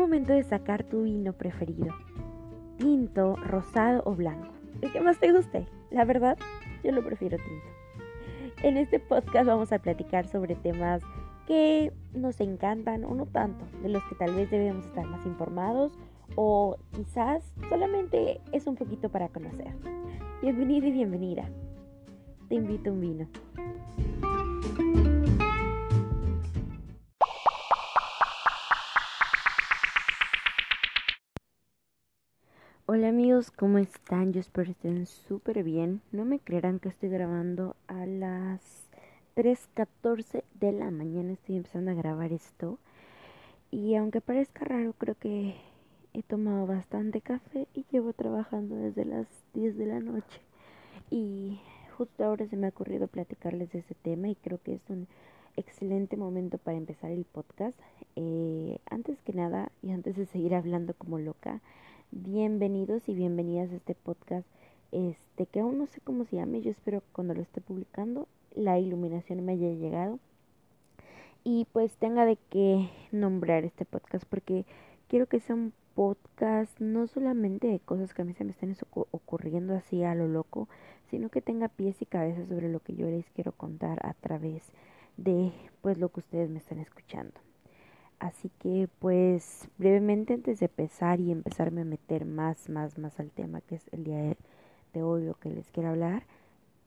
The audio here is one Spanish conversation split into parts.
momento de sacar tu vino preferido. Tinto, rosado o blanco. El que más te guste. La verdad, yo lo prefiero tinto. En este podcast vamos a platicar sobre temas que nos encantan o no tanto, de los que tal vez debemos estar más informados o quizás solamente es un poquito para conocer. Bienvenido y bienvenida. Te invito a un vino. Hola amigos, ¿cómo están? Yo espero que estén súper bien. No me creerán que estoy grabando a las 3.14 de la mañana. Estoy empezando a grabar esto. Y aunque parezca raro, creo que he tomado bastante café y llevo trabajando desde las 10 de la noche. Y justo ahora se me ha ocurrido platicarles de ese tema y creo que es un excelente momento para empezar el podcast. Eh, antes que nada y antes de seguir hablando como loca, Bienvenidos y bienvenidas a este podcast, este que aún no sé cómo se llame, yo espero que cuando lo esté publicando la iluminación me haya llegado y pues tenga de qué nombrar este podcast porque quiero que sea un podcast no solamente de cosas que a mí se me estén ocurriendo así a lo loco, sino que tenga pies y cabezas sobre lo que yo les quiero contar a través de pues lo que ustedes me están escuchando. Así que pues brevemente antes de empezar y empezarme a meter más, más, más al tema que es el día de hoy lo que les quiero hablar,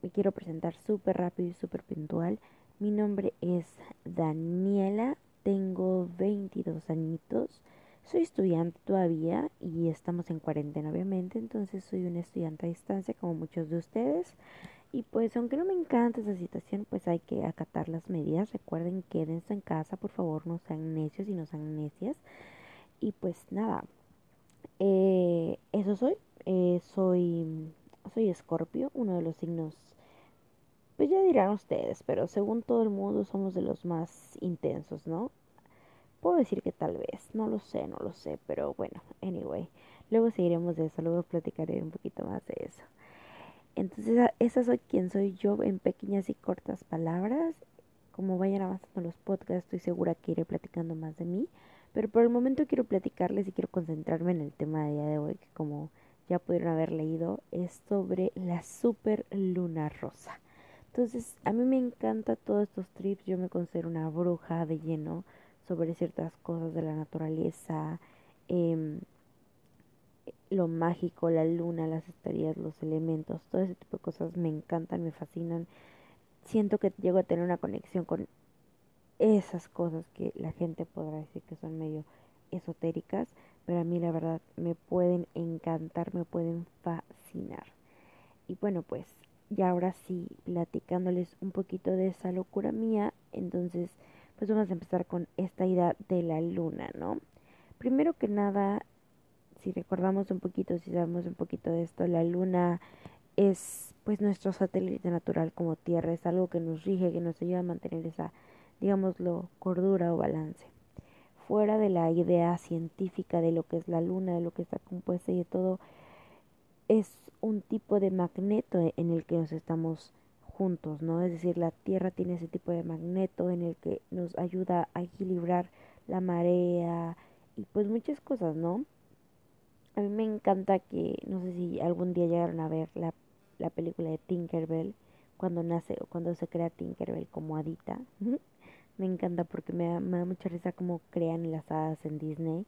me quiero presentar súper rápido y súper puntual. Mi nombre es Daniela, tengo 22 añitos, soy estudiante todavía y estamos en cuarentena obviamente, entonces soy una estudiante a distancia como muchos de ustedes. Y pues aunque no me encanta esa situación, pues hay que acatar las medidas. Recuerden, quédense en casa, por favor, no sean necios y no sean necias. Y pues nada, eh, eso soy. Eh, soy soy Escorpio, uno de los signos, pues ya dirán ustedes, pero según todo el mundo somos de los más intensos, ¿no? Puedo decir que tal vez, no lo sé, no lo sé, pero bueno, anyway, luego seguiremos de eso, luego platicaré un poquito más de eso. Entonces, esa soy quien soy yo en pequeñas y cortas palabras. Como vayan avanzando los podcasts, estoy segura que iré platicando más de mí. Pero por el momento quiero platicarles y quiero concentrarme en el tema de día de hoy, que como ya pudieron haber leído, es sobre la super luna rosa. Entonces, a mí me encanta todos estos trips. Yo me considero una bruja de lleno sobre ciertas cosas de la naturaleza. Eh, lo mágico, la luna, las estrellas, los elementos, todo ese tipo de cosas me encantan, me fascinan. Siento que llego a tener una conexión con esas cosas que la gente podrá decir que son medio esotéricas, pero a mí la verdad me pueden encantar, me pueden fascinar. Y bueno, pues ya ahora sí, platicándoles un poquito de esa locura mía, entonces pues vamos a empezar con esta idea de la luna, ¿no? Primero que nada, si recordamos un poquito, si sabemos un poquito de esto, la luna es pues nuestro satélite natural como Tierra, es algo que nos rige, que nos ayuda a mantener esa, digámoslo, cordura o balance. Fuera de la idea científica de lo que es la luna, de lo que está compuesta y de todo, es un tipo de magneto en el que nos estamos juntos, ¿no? Es decir, la Tierra tiene ese tipo de magneto en el que nos ayuda a equilibrar la marea y pues muchas cosas, ¿no? A mí me encanta que, no sé si algún día llegaron a ver la, la película de Tinkerbell, cuando nace o cuando se crea Tinkerbell como hadita. me encanta porque me da, me da mucha risa cómo crean las hadas en Disney,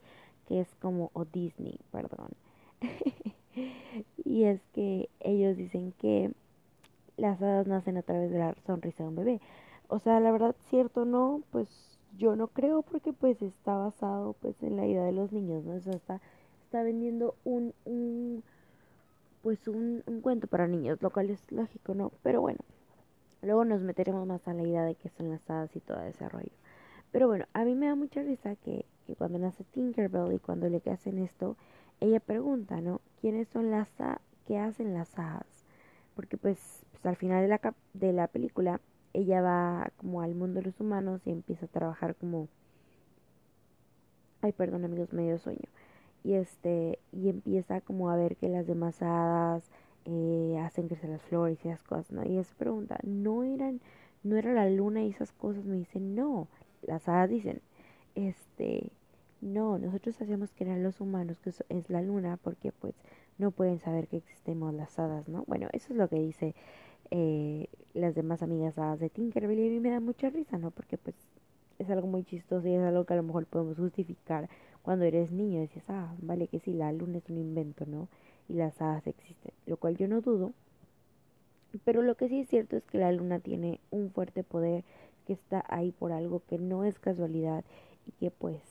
que es como, o Disney, perdón. y es que ellos dicen que las hadas nacen a través de la sonrisa de un bebé. O sea, la verdad, cierto no, pues yo no creo porque pues está basado pues en la idea de los niños, ¿no? Eso está está vendiendo un, un pues un, un, cuento para niños, lo cual es lógico, ¿no? Pero bueno, luego nos meteremos más a la idea de que son las hadas y todo ese rollo. Pero bueno, a mí me da mucha risa que, que cuando nace Tinkerbell y cuando le hacen esto, ella pregunta, ¿no? ¿Quiénes son las hadas? ¿Qué hacen las hadas? Porque pues, pues al final de la, de la película, ella va como al mundo de los humanos y empieza a trabajar como... Ay, perdón amigos, medio sueño y este y empieza como a ver que las demás hadas eh, hacen crecer las flores y esas cosas no y se pregunta no eran no era la luna y esas cosas me dicen no las hadas dicen este no, nosotros hacemos creer a los humanos que es la luna porque pues no pueden saber que existemos las hadas, ¿no? Bueno, eso es lo que dice eh, las demás amigas hadas de Tinkerbell y a mí me da mucha risa, ¿no? Porque pues es algo muy chistoso y es algo que a lo mejor podemos justificar cuando eres niño. Dices, ah, vale que sí, la luna es un invento, ¿no? Y las hadas existen, lo cual yo no dudo. Pero lo que sí es cierto es que la luna tiene un fuerte poder que está ahí por algo que no es casualidad y que pues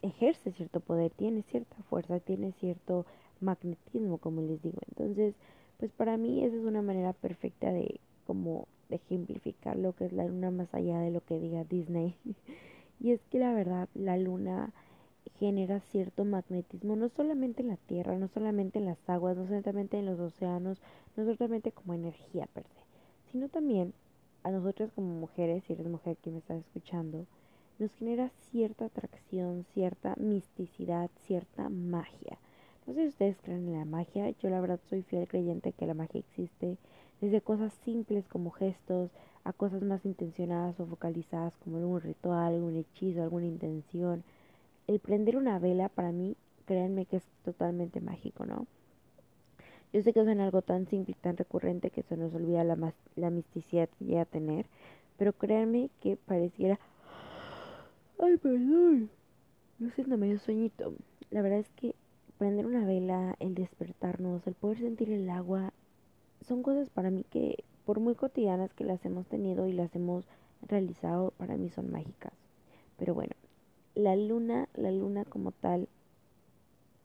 ejerce cierto poder, tiene cierta fuerza, tiene cierto magnetismo, como les digo. Entonces, pues para mí esa es una manera perfecta de como de ejemplificar lo que es la luna más allá de lo que diga Disney. y es que la verdad, la luna genera cierto magnetismo, no solamente en la tierra, no solamente en las aguas, no solamente en los océanos, no solamente como energía per se, sino también a nosotras como mujeres, si eres mujer que me estás escuchando, nos genera cierta atracción, cierta misticidad, cierta magia. No sé si ustedes creen en la magia, yo la verdad soy fiel creyente que la magia existe, desde cosas simples como gestos a cosas más intencionadas o focalizadas como algún ritual, algún hechizo, alguna intención. El prender una vela para mí, créanme que es totalmente mágico, ¿no? Yo sé que es algo tan simple y tan recurrente que se nos olvida la, la misticidad que llega a tener, pero créanme que pareciera... Ay, perdón. No siento medio sueñito. La verdad es que prender una vela, el despertarnos, el poder sentir el agua, son cosas para mí que, por muy cotidianas que las hemos tenido y las hemos realizado, para mí son mágicas. Pero bueno, la luna, la luna como tal,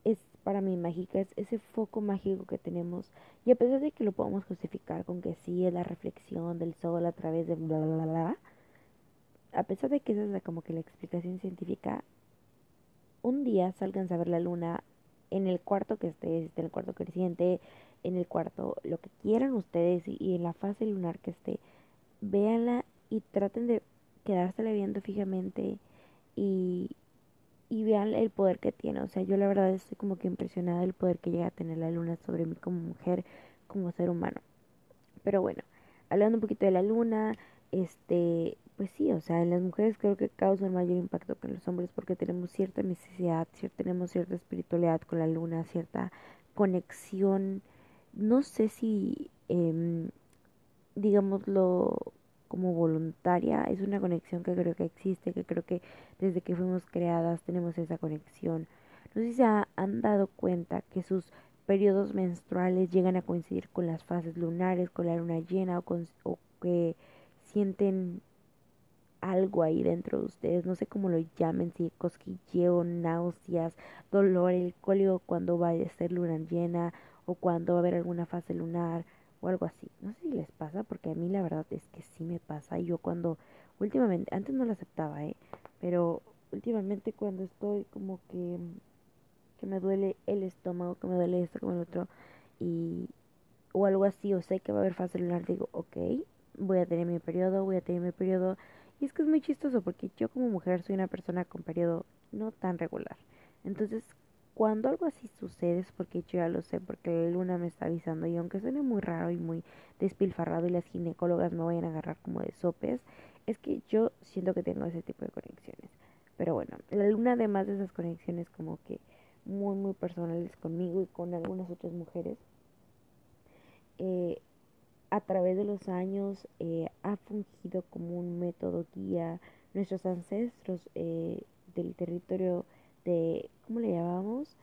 es para mí mágica, es ese foco mágico que tenemos. Y a pesar de que lo podemos justificar con que sí es la reflexión del sol a través de bla bla bla, bla a pesar de que esa es como que la explicación científica, un día salgan a ver la luna en el cuarto que esté, en el cuarto creciente, en el cuarto, lo que quieran ustedes y, en la fase lunar que esté, véanla y traten de quedársela viendo fijamente y, y vean el poder que tiene. O sea, yo la verdad estoy como que impresionada del poder que llega a tener la luna sobre mí como mujer, como ser humano. Pero bueno, hablando un poquito de la luna, este, pues sí, o sea, en las mujeres creo que causa un mayor impacto que en los hombres porque tenemos cierta necesidad, tenemos cierta espiritualidad con la luna, cierta conexión, no sé si, eh, digámoslo como voluntaria, es una conexión que creo que existe, que creo que desde que fuimos creadas tenemos esa conexión. No sé si se han dado cuenta que sus periodos menstruales llegan a coincidir con las fases lunares, con la luna llena o, con, que sienten algo ahí dentro de ustedes, no sé cómo lo llamen, si cosquilleo, náuseas, dolor, el cólico cuando va a ser luna llena o cuando va a haber alguna fase lunar o algo así. No sé si les pasa, porque a mí la verdad es que sí me pasa. Yo cuando, últimamente, antes no lo aceptaba, ¿eh? Pero últimamente cuando estoy como que, que me duele el estómago, que me duele esto, como el otro, y, o algo así, o sé que va a haber fase lunar, digo, ok, voy a tener mi periodo, voy a tener mi periodo y es que es muy chistoso porque yo como mujer soy una persona con periodo no tan regular. Entonces, cuando algo así sucede es porque yo ya lo sé, porque la luna me está avisando y aunque suene muy raro y muy despilfarrado y las ginecólogas me vayan a agarrar como de sopes, es que yo siento que tengo ese tipo de conexiones. Pero bueno, la luna además de esas conexiones como que muy muy personales conmigo y con algunas otras mujeres, eh, a través de los años eh, ha fungido como un método guía. Nuestros ancestros eh, del territorio de, ¿cómo le llamamos?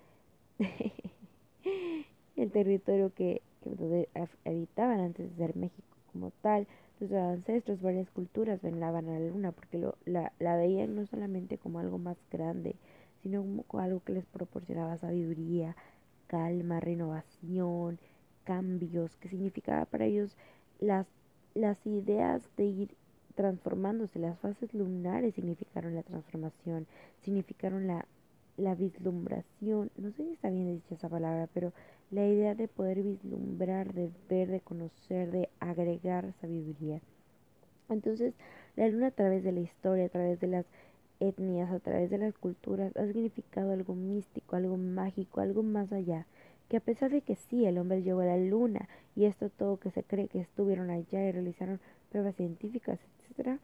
el territorio que, que habitaban antes de ser México como tal. Nuestros ancestros, varias culturas venaban a la luna porque lo, la, la veían no solamente como algo más grande, sino como algo que les proporcionaba sabiduría, calma, renovación, cambios, que significaba para ellos las, las ideas de ir transformándose, las fases lunares significaron la transformación, significaron la, la vislumbración, no sé si está bien dicha esa palabra, pero la idea de poder vislumbrar, de ver, de conocer, de agregar sabiduría. Entonces, la luna a través de la historia, a través de las etnias, a través de las culturas, ha significado algo místico, algo mágico, algo más allá que a pesar de que sí, el hombre llegó a la luna y esto todo que se cree que estuvieron allá y realizaron pruebas científicas, etc.,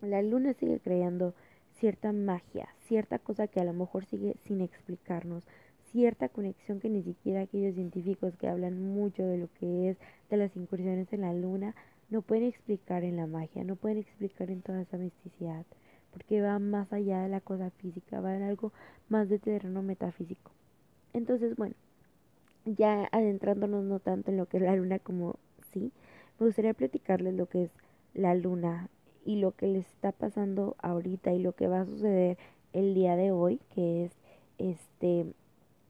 la luna sigue creando cierta magia, cierta cosa que a lo mejor sigue sin explicarnos, cierta conexión que ni siquiera aquellos científicos que hablan mucho de lo que es de las incursiones en la luna no pueden explicar en la magia, no pueden explicar en toda esa misticidad, porque va más allá de la cosa física, va en algo más de terreno metafísico. Entonces, bueno, ya adentrándonos no tanto en lo que es la luna como sí, me gustaría platicarles lo que es la luna y lo que les está pasando ahorita y lo que va a suceder el día de hoy, que es este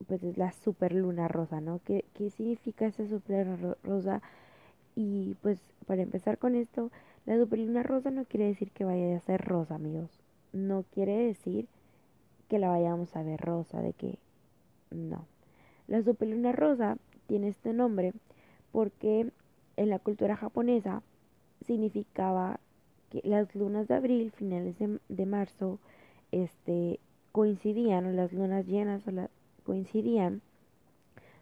pues es la super luna rosa, ¿no? ¿Qué, ¿Qué significa esa super rosa? Y pues para empezar con esto, la super luna rosa no quiere decir que vaya a ser rosa, amigos. No quiere decir que la vayamos a ver rosa, de que no. La super luna rosa tiene este nombre porque en la cultura japonesa significaba que las lunas de abril, finales de, de marzo, este coincidían, o las lunas llenas o coincidían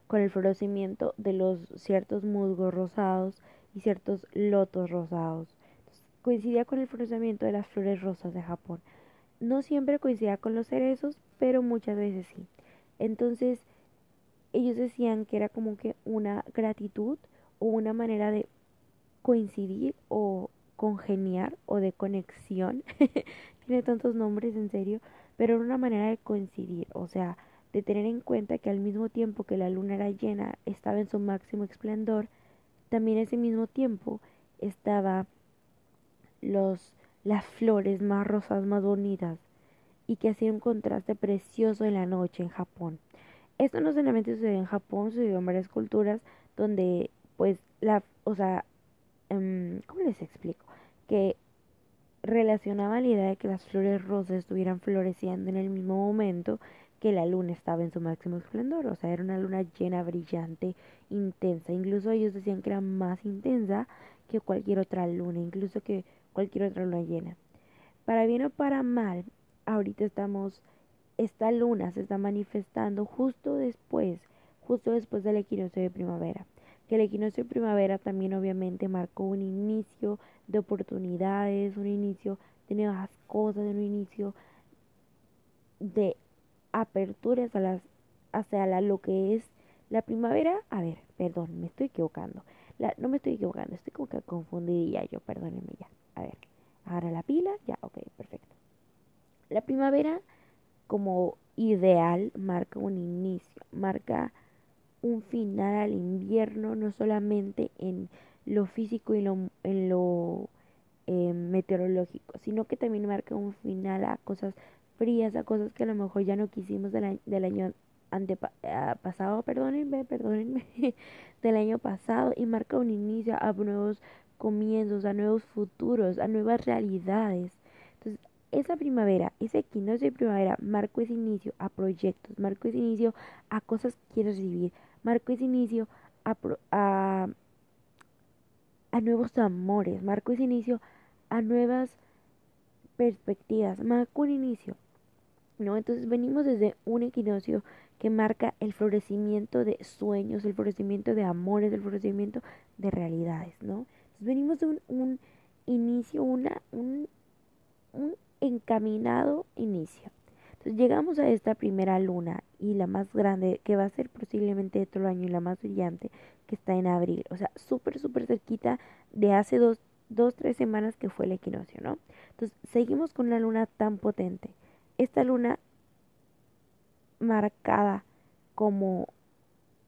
con el florecimiento de los ciertos musgos rosados y ciertos lotos rosados. coincidía con el florecimiento de las flores rosas de Japón. No siempre coincidía con los cerezos, pero muchas veces sí. Entonces, ellos decían que era como que una gratitud o una manera de coincidir o congeniar o de conexión. Tiene tantos nombres, en serio, pero era una manera de coincidir, o sea, de tener en cuenta que al mismo tiempo que la luna era llena, estaba en su máximo esplendor, también ese mismo tiempo estaba los las flores más rosas, más bonitas y que hacía un contraste precioso en la noche en Japón. Esto no solamente sucedió en Japón, sucedió en varias culturas donde pues la, o sea, um, ¿cómo les explico? Que relacionaban la idea de que las flores rosas estuvieran floreciendo en el mismo momento que la luna estaba en su máximo esplendor, o sea, era una luna llena, brillante, intensa. Incluso ellos decían que era más intensa que cualquier otra luna, incluso que cualquier otra luna llena. Para bien o para mal, ahorita estamos, esta luna se está manifestando justo después, justo después del equinoccio de primavera. Que el equinoccio de primavera también obviamente marcó un inicio de oportunidades, un inicio de nuevas cosas, un inicio de aperturas a las, hacia lo que es la primavera. A ver, perdón, me estoy equivocando. No me estoy equivocando, estoy como que confundida yo, perdónenme ya. A ver, ahora la pila, ya, ok, perfecto. La primavera como ideal marca un inicio, marca un final al invierno, no solamente en lo físico y lo, en lo eh, meteorológico, sino que también marca un final a cosas frías, a cosas que a lo mejor ya no quisimos del, año antepasado, ah, perdónenme, perdónenme, del año pasado y marca un inicio a nuevos comienzos, a nuevos futuros, a nuevas realidades. Entonces, esa primavera, ese equinoccio de primavera, marcó ese inicio a proyectos, marcó ese inicio a cosas que quiero vivir, marcó ese inicio a, a, nuevos amores, marcó ese inicio a nuevas perspectivas, marcó un inicio ¿no? Entonces venimos desde un equinoccio que marca el florecimiento de sueños, el florecimiento de amores, el florecimiento de realidades, ¿no? venimos de un, un inicio, una, un, un encaminado inicio. Entonces llegamos a esta primera luna y la más grande, que va a ser posiblemente el año y la más brillante, que está en abril. O sea, súper, súper cerquita de hace dos, dos, tres semanas que fue el equinoccio, ¿no? Entonces seguimos con una luna tan potente esta luna marcada como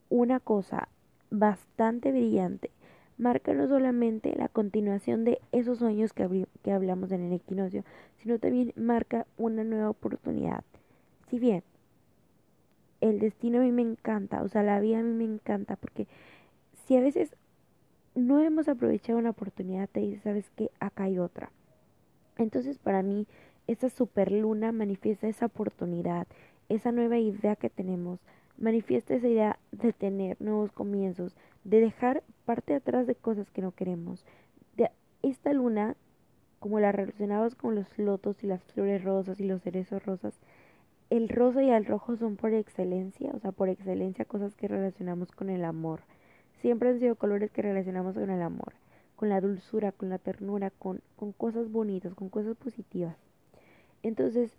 una cosa bastante brillante marca no solamente la continuación de esos sueños que, hablamos en el equinoccio, sino también marca una nueva oportunidad. Si bien el destino a mí me encanta, o sea, la vida a mí me encanta, porque si a veces no hemos aprovechado una oportunidad, te dice, sabes que acá hay otra. Entonces, para mí, esa superluna manifiesta esa oportunidad, esa nueva idea que tenemos, manifiesta esa idea de tener nuevos comienzos, de dejar parte atrás de cosas que no queremos. De esta luna, como la relacionamos con los lotos y las flores rosas y los cerezos rosas, el rosa y el rojo son por excelencia, o sea, por excelencia cosas que relacionamos con el amor. Siempre han sido colores que relacionamos con el amor, con la dulzura, con la ternura, con, con cosas bonitas, con cosas positivas. Entonces,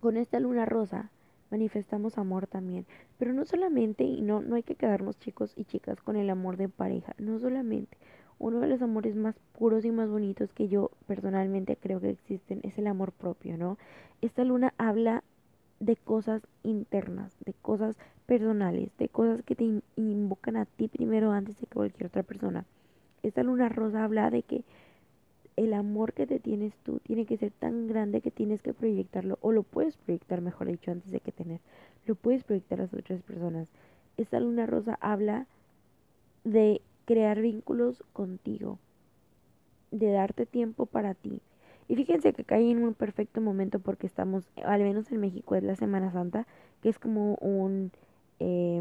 con esta luna rosa manifestamos amor también, pero no solamente, y no, no hay que quedarnos chicos y chicas con el amor de pareja, no solamente. Uno de los amores más puros y más bonitos que yo personalmente creo que existen es el amor propio, ¿no? Esta luna habla de cosas internas, de cosas personales, de cosas que te invocan a ti primero antes de que cualquier otra persona. Esta luna rosa habla de que el amor que te tienes tú tiene que ser tan grande que tienes que proyectarlo, o lo puedes proyectar, mejor dicho, antes de que tener, lo puedes proyectar a las otras personas. Esta luna rosa habla de crear vínculos contigo, de darte tiempo para ti. Y fíjense que cae en un perfecto momento porque estamos, al menos en México, es la Semana Santa, que es como un eh,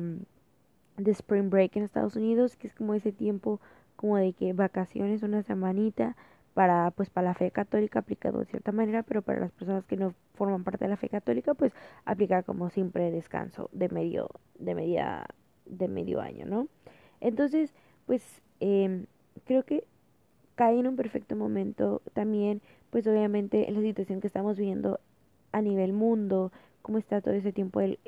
de Spring Break en Estados Unidos, que es como ese tiempo como de que vacaciones, una semanita, para pues para la fe católica aplicado de cierta manera, pero para las personas que no forman parte de la fe católica, pues aplica como siempre descanso de medio de media de medio año, ¿no? Entonces, pues eh, creo que cae en un perfecto momento también, pues obviamente en la situación que estamos viendo a nivel mundo, cómo está todo ese tiempo del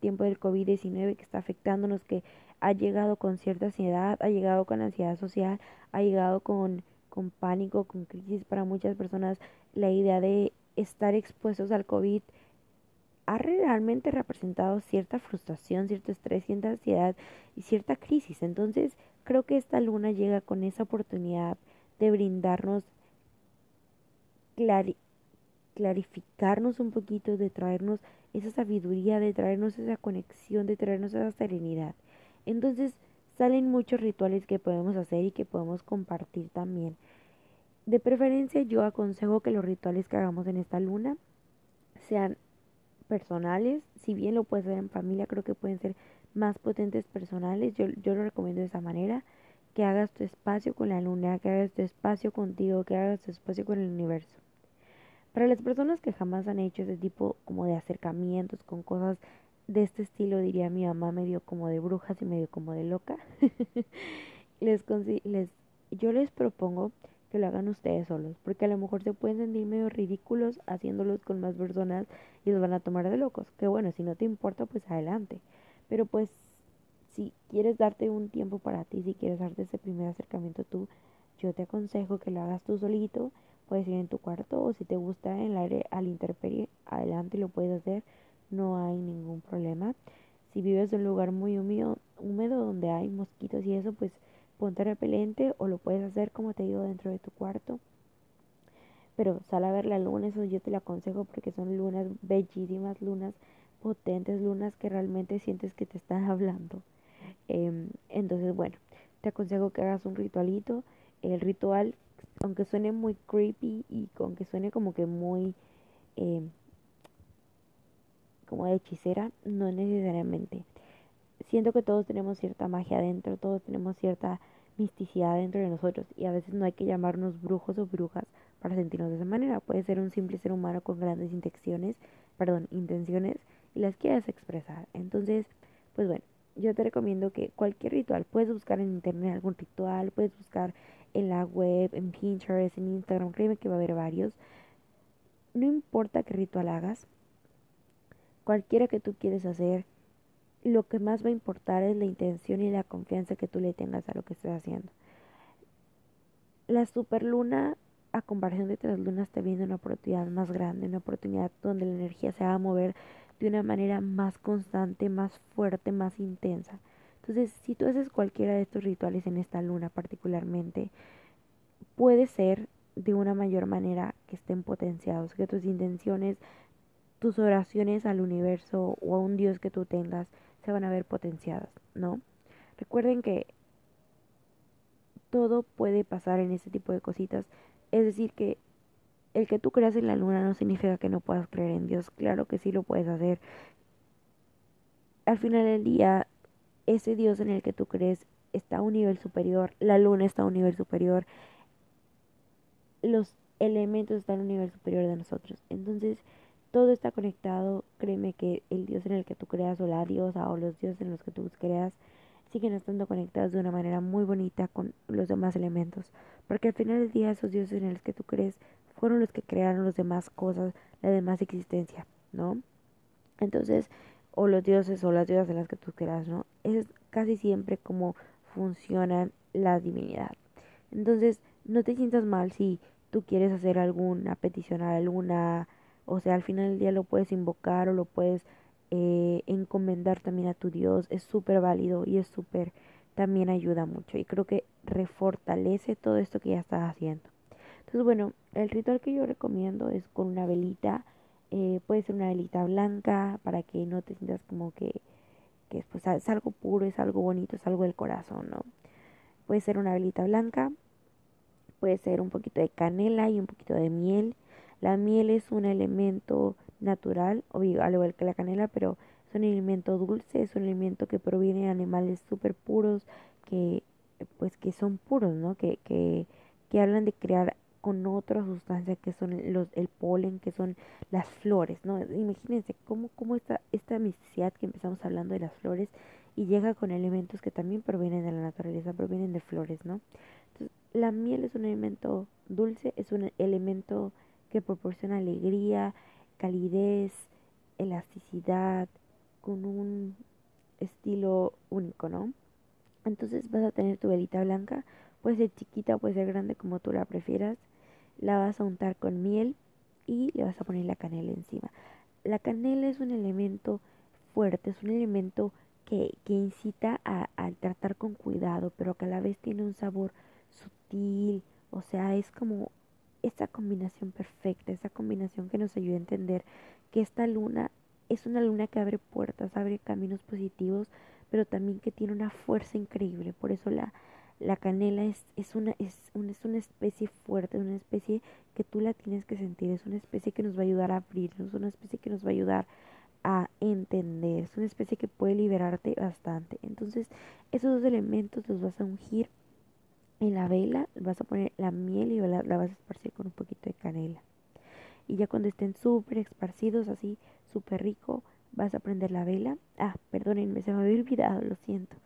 tiempo del COVID-19 que está afectándonos, que ha llegado con cierta ansiedad, ha llegado con ansiedad social, ha llegado con con pánico, con crisis para muchas personas, la idea de estar expuestos al COVID ha realmente representado cierta frustración, cierto estrés, cierta ansiedad y cierta crisis. Entonces, creo que esta luna llega con esa oportunidad de brindarnos, clarificarnos un poquito, de traernos esa sabiduría, de traernos esa conexión, de traernos esa serenidad. Entonces, salen muchos rituales que podemos hacer y que podemos compartir también. De preferencia yo aconsejo que los rituales que hagamos en esta luna sean personales, si bien lo puedes hacer en familia, creo que pueden ser más potentes personales, yo, yo lo recomiendo de esa manera, que hagas tu espacio con la luna, que hagas tu espacio contigo, que hagas tu espacio con el universo. Para las personas que jamás han hecho ese tipo como de acercamientos con cosas de este estilo, diría mi mamá, medio como de brujas y medio como de loca, les, les, yo les propongo que lo hagan ustedes solos, porque a lo mejor se pueden sentir medio ridículos haciéndolos con más personas y los van a tomar de locos. Que bueno, si no te importa, pues adelante. Pero pues si quieres darte un tiempo para ti, si quieres darte ese primer acercamiento tú, yo te aconsejo que lo hagas tú solito, puedes ir en tu cuarto o si te gusta en el aire al interperie, adelante lo puedes hacer no hay ningún problema. Si vives en un lugar muy húmedo, húmedo donde hay mosquitos y eso, pues ponte repelente o lo puedes hacer como te digo dentro de tu cuarto. Pero sal a ver la luna, eso yo te lo aconsejo porque son lunas bellísimas, lunas potentes, lunas que realmente sientes que te están hablando. Em, entonces, bueno, te aconsejo que hagas un ritualito. El ritual, aunque suene muy creepy y aunque suene como que muy eh, como de hechicera, no necesariamente. Siento que todos tenemos cierta magia adentro, todos tenemos cierta misticidad dentro de nosotros y a veces no hay que llamarnos brujos o brujas para sentirnos de esa manera. Puede ser un simple ser humano con grandes intenciones, perdón, intenciones y las quieras expresar. Entonces, pues bueno, yo te recomiendo que cualquier ritual, puedes buscar en internet algún ritual, puedes buscar en la web, en Pinterest, en Instagram, créeme que va a haber varios. No importa qué ritual hagas, cualquiera que tú quieres hacer, lo que más va a importar es la intención y la confianza que tú le tengas a lo que estés haciendo. La superluna, a comparación de otras lunas, te viene una oportunidad más grande, una oportunidad donde la energía se va a mover de una manera más constante, más fuerte, más intensa. Entonces, si tú haces cualquiera de estos rituales en esta luna particularmente, puede ser de una mayor manera que estén potenciados, que tus intenciones tus oraciones al universo o a un Dios que tú tengas se van a ver potenciadas, ¿no? Recuerden que todo puede pasar en este tipo de cositas. Es decir, que el que tú creas en la luna no significa que no puedas creer en Dios. Claro que sí lo puedes hacer. Al final del día, ese Dios en el que tú crees está a un nivel superior. La luna está a un nivel superior. Los elementos están a un nivel superior de nosotros. Entonces, todo está conectado. Créeme que el Dios en el que tú creas o la diosa o los dioses en los que tú creas siguen estando conectadas de una manera muy bonita con los demás elementos. Porque al final del día esos dioses en los que tú crees fueron los que crearon las demás cosas, la demás existencia, ¿no? Entonces, o los dioses o las diosas en las que tú creas, ¿no? Es casi siempre como funciona la divinidad. Entonces, no te sientas mal si tú quieres hacer alguna petición a alguna, o sea, al final del día lo puedes invocar o lo puedes eh, encomendar también a tu Dios, es súper válido y es súper, también ayuda mucho y creo que refortalece todo esto que ya estás haciendo. Entonces, bueno, el ritual que yo recomiendo es con una velita, eh, puede ser una velita blanca para que no te sientas como que, pues, es algo puro, es algo bonito, es algo del corazón, ¿no? Puede ser una velita blanca, puede ser un poquito de canela y un poquito de miel. La miel es un elemento natural, al igual que la canela, pero es un alimento dulce, es un alimento que proviene de animales súper puros, que pues que son puros, ¿no? Que, que, que hablan de crear con otra sustancia que son los, el polen, que son las flores, ¿no? Imagínense cómo, cómo esta, esta misticidad que empezamos hablando de las flores y llega con elementos que también provienen de la naturaleza, provienen de flores, ¿no? Entonces, la miel es un elemento dulce, es un elemento que proporciona alegría, calidez, elasticidad, con un estilo único, ¿no? Entonces vas a tener tu velita blanca, puede ser chiquita, puede ser grande, como tú la prefieras. La vas a untar con miel y le vas a poner la canela encima. La canela es un elemento fuerte, es un elemento que, que incita a, a tratar con cuidado, pero que a la vez tiene un sabor sutil, o sea, es como esa combinación perfecta, esa combinación que nos ayuda a entender que esta luna es una luna que abre puertas, abre caminos positivos, pero también que tiene una fuerza increíble. Por eso la, la canela es, es, una, es, es una especie fuerte, una especie que tú la tienes que sentir, es una especie que nos va a ayudar a abrirnos, es una especie que nos va a ayudar a entender, es una especie que puede liberarte bastante. Entonces, esos dos elementos los vas a ungir en la vela, vas a poner la miel y la, vas a esparcir con un poquito de canela. Y ya cuando estén súper esparcidos, así, súper rico, vas a prender la vela. Ah, perdónenme, se me había olvidado, lo siento.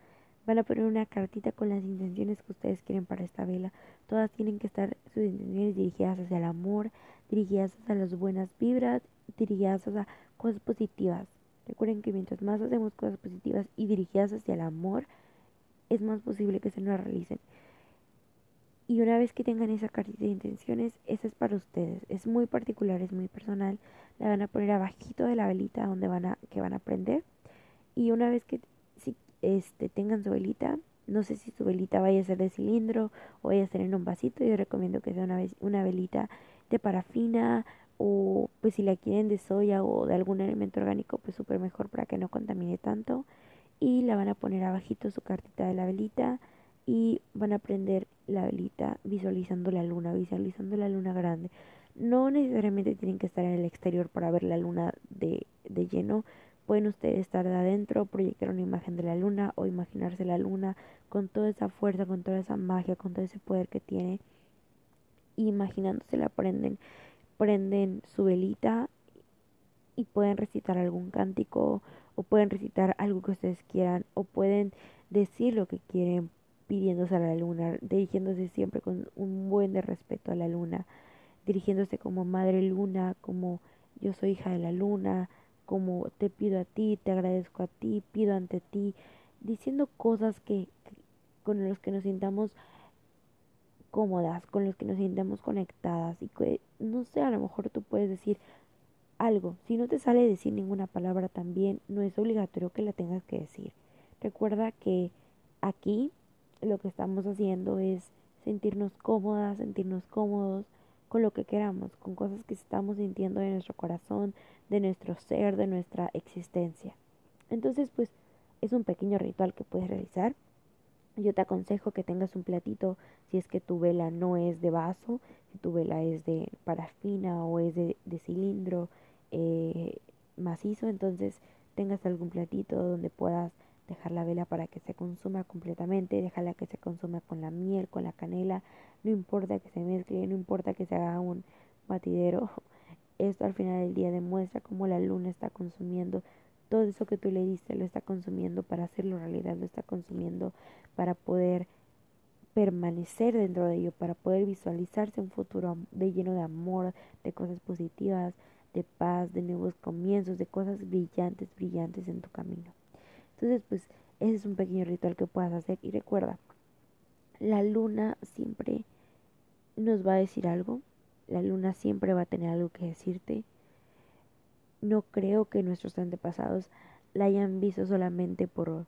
Van a poner una cartita con las intenciones que ustedes quieren para esta vela. Todas tienen que estar sus intenciones dirigidas hacia el amor, dirigidas hacia las buenas vibras, dirigidas hacia cosas positivas. Recuerden que mientras más hacemos cosas positivas y dirigidas hacia el amor, es más posible que se nos realicen. Y una vez que tengan esa cartita de intenciones, esa es para ustedes. Es muy particular, es muy personal. La van a poner abajito de la velita donde van a, que van a prender. Y una vez que si, este, tengan su velita, no sé si su velita vaya a ser de cilindro o vaya a ser en un vasito. Yo recomiendo que sea una, una velita de parafina o pues si la quieren de soya o de algún elemento orgánico, pues súper mejor para que no contamine tanto. Y la van a poner abajito su cartita de la velita y van a prender la velita visualizando la luna, visualizando la luna grande. No necesariamente tienen que estar en el exterior para ver la luna de, de lleno. Pueden ustedes estar de adentro, proyectar una imagen de la luna o imaginarse la luna con toda esa fuerza, con toda esa magia, con todo ese poder que tiene. Imaginándose la prenden, prenden su velita y pueden recitar algún cántico o pueden recitar algo que ustedes quieran o pueden decir lo que quieren pidiéndose a la luna, dirigiéndose siempre con un buen de respeto a la luna, dirigiéndose como madre luna, como yo soy hija de la luna, como te pido a ti, te agradezco a ti, pido ante ti, diciendo cosas que, con los que nos sintamos cómodas, con los que nos sintamos conectadas y que no sé, a lo mejor tú puedes decir algo, si no te sale decir ninguna palabra también, no es obligatorio que la tengas que decir. Recuerda que aquí lo que estamos haciendo es sentirnos cómodas, sentirnos cómodos con lo que queramos, con cosas que estamos sintiendo de nuestro corazón, de nuestro ser, de nuestra existencia. Entonces, pues es un pequeño ritual que puedes realizar. Yo te aconsejo que tengas un platito si es que tu vela no es de vaso, si tu vela es de parafina o es de, cilindro eh, macizo, entonces tengas algún platito donde puedas dejar la vela para que se consuma completamente, dejarla que se consuma con la miel, con la canela, no importa que se mezcle, no importa que se haga un batidero, esto al final del día demuestra cómo la luna está consumiendo todo eso que tú le diste lo está consumiendo para hacerlo realidad, lo está consumiendo para poder permanecer dentro de ello, para poder visualizarse un futuro de lleno de amor, de cosas positivas, de paz, de nuevos comienzos, de cosas brillantes, brillantes en tu camino. Entonces, pues ese es un pequeño ritual que puedas hacer y recuerda, la luna siempre nos va a decir algo, la luna siempre va a tener algo que decirte. No creo que nuestros antepasados la hayan visto solamente por,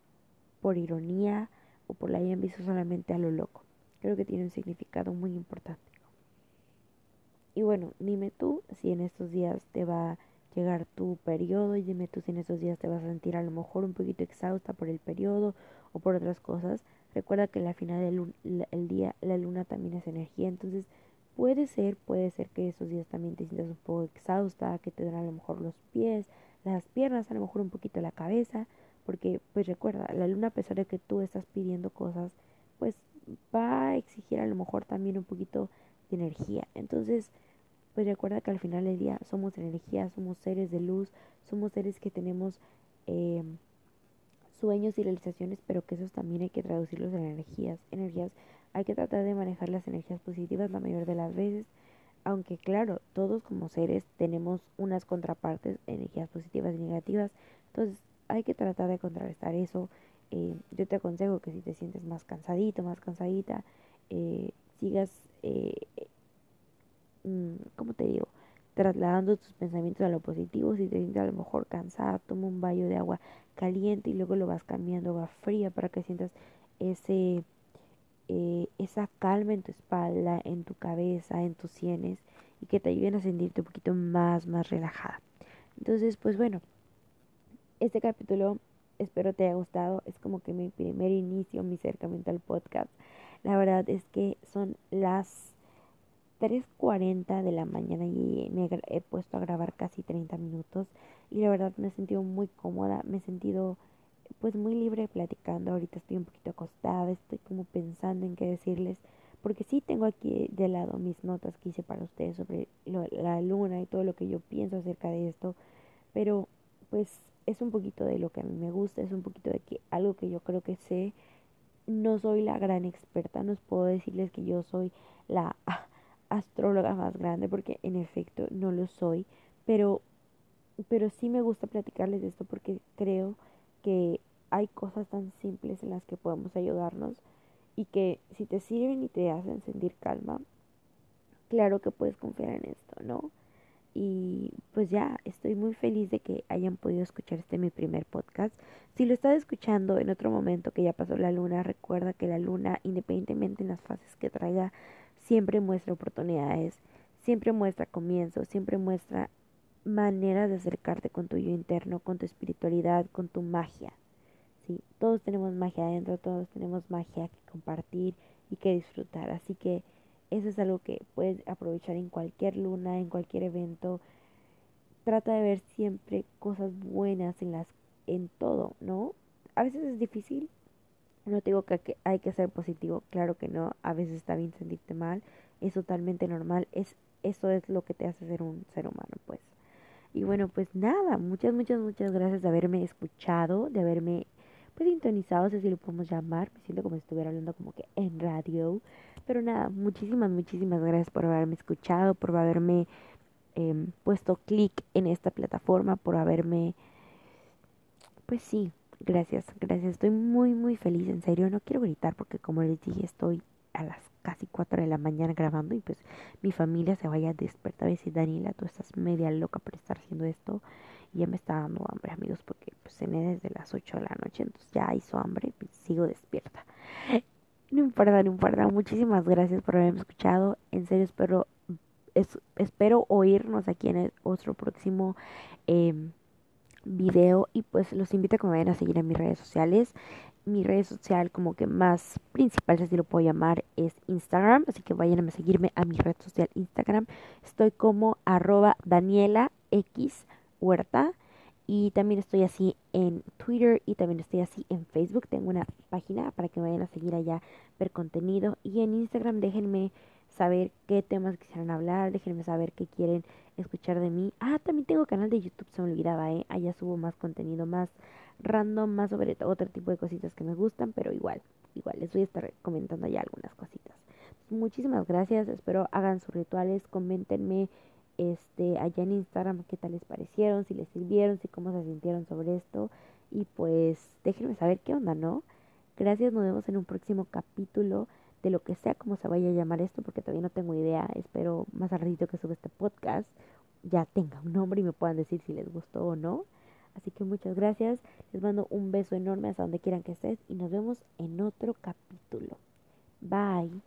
por ironía o por la hayan visto solamente a lo loco. Creo que tiene un significado muy importante. Y bueno, dime tú si en estos días te va llegar tu periodo y dime tú si en estos días te vas a sentir a lo mejor un poquito exhausta por el periodo o por otras cosas. Recuerda que la final del día la luna también es energía, entonces puede ser, puede ser que esos días también te sientas un poco exhausta, que te den a lo mejor los pies, las piernas, a lo mejor un poquito la cabeza, porque pues recuerda, la luna a pesar de que tú estás pidiendo cosas, pues va a exigir a lo mejor también un poquito de energía. Entonces, pues recuerda que al final del día somos energía, somos seres de luz, somos seres que tenemos eh, sueños y realizaciones, pero que esos también hay que traducirlos en energías. Energías, hay que tratar de manejar las energías positivas la mayor de las veces, aunque claro, todos como seres tenemos unas contrapartes, energías positivas y negativas, entonces hay que tratar de contrarrestar eso. Eh, yo te aconsejo que si te sientes más cansadito, más cansadita, eh, sigas, eh, ¿cómo te digo? Trasladando tus pensamientos a lo positivo. Si te sientes a lo mejor cansada, toma un baño de agua caliente y luego lo vas cambiando a agua fría para que sientas ese, eh, esa calma en tu espalda, en tu cabeza, en tus sienes y que te ayuden a sentirte un poquito más, más relajada. Entonces, pues bueno, este capítulo espero te haya gustado. Es como que mi primer inicio, mi acercamiento al podcast. La verdad es que son las 3.40 de la mañana y me he puesto a grabar casi 30 minutos y la verdad me he sentido muy cómoda, me he sentido pues muy libre platicando. Ahorita estoy un poquito acostada, estoy como pensando en qué decirles porque sí tengo aquí de lado mis notas que hice para ustedes sobre la luna y todo lo que yo pienso acerca de esto, pero pues es un poquito de lo que a mí me gusta, es un poquito de que algo que yo creo que sé. No soy la gran experta, no puedo decirles que yo soy la astróloga más grande porque en efecto no lo soy, pero pero sí me gusta platicarles de esto porque creo que hay cosas tan simples en las que podemos ayudarnos y que si te sirven y te hacen sentir calma, claro que puedes confiar en esto, ¿no? Y pues ya, estoy muy feliz de que hayan podido escuchar este mi primer podcast. Si lo estás escuchando en otro momento que ya pasó la luna, recuerda que la luna, independientemente en las fases que traiga, siempre muestra oportunidades, siempre muestra comienzos, siempre muestra maneras de acercarte con tu yo interno, con tu espiritualidad, con tu magia. ¿sí? Todos tenemos magia adentro, todos tenemos magia que compartir y que disfrutar. Así que eso es algo que puedes aprovechar en cualquier luna, en cualquier evento. Trata de ver siempre cosas buenas en las en todo, ¿no? A veces es difícil. No te digo que hay que ser positivo, claro que no. A veces está bien sentirte mal, es totalmente normal. Es eso es lo que te hace ser un ser humano, pues. Y bueno, pues nada, muchas, muchas, muchas gracias de haberme escuchado, de haberme pues sintonizado, sé si lo podemos llamar, me siento como si estuviera hablando como que en radio. Pero nada, muchísimas, muchísimas gracias por haberme escuchado, por haberme em, puesto clic en esta plataforma, por haberme... Pues sí, gracias, gracias. Estoy muy, muy feliz, en serio. No quiero gritar porque como les dije, estoy a las casi 4 de la mañana grabando y pues mi familia se vaya a despertar y decir, Daniela, tú estás media loca por estar haciendo esto. Y ya me está dando hambre, amigos, porque pues cené desde las 8 de la noche, entonces ya hizo hambre sigo despierta. No importa, no importa. Muchísimas gracias por haberme escuchado. En serio, espero, espero oírnos aquí en el otro próximo eh, video. Y pues los invito a que me vayan a seguir en mis redes sociales. Mi red social como que más principal, si lo puedo llamar, es Instagram. Así que vayan a seguirme a mi red social Instagram. Estoy como arroba Daniela X Huerta. Y también estoy así en Twitter y también estoy así en Facebook. Tengo una página para que vayan a seguir allá, ver contenido. Y en Instagram déjenme saber qué temas quisieran hablar, déjenme saber qué quieren escuchar de mí. Ah, también tengo canal de YouTube, se me olvidaba, ¿eh? Allá subo más contenido, más random, más sobre otro tipo de cositas que me gustan, pero igual, igual, les voy a estar comentando allá algunas cositas. Muchísimas gracias, espero hagan sus rituales, coméntenme este allá en Instagram qué tal les parecieron, si les sirvieron, si cómo se sintieron sobre esto y pues déjenme saber qué onda, ¿no? Gracias, nos vemos en un próximo capítulo de lo que sea como se vaya a llamar esto, porque todavía no tengo idea. Espero más al ratito que sube este podcast ya tenga un nombre y me puedan decir si les gustó o no. Así que muchas gracias. Les mando un beso enorme hasta donde quieran que estés y nos vemos en otro capítulo. Bye.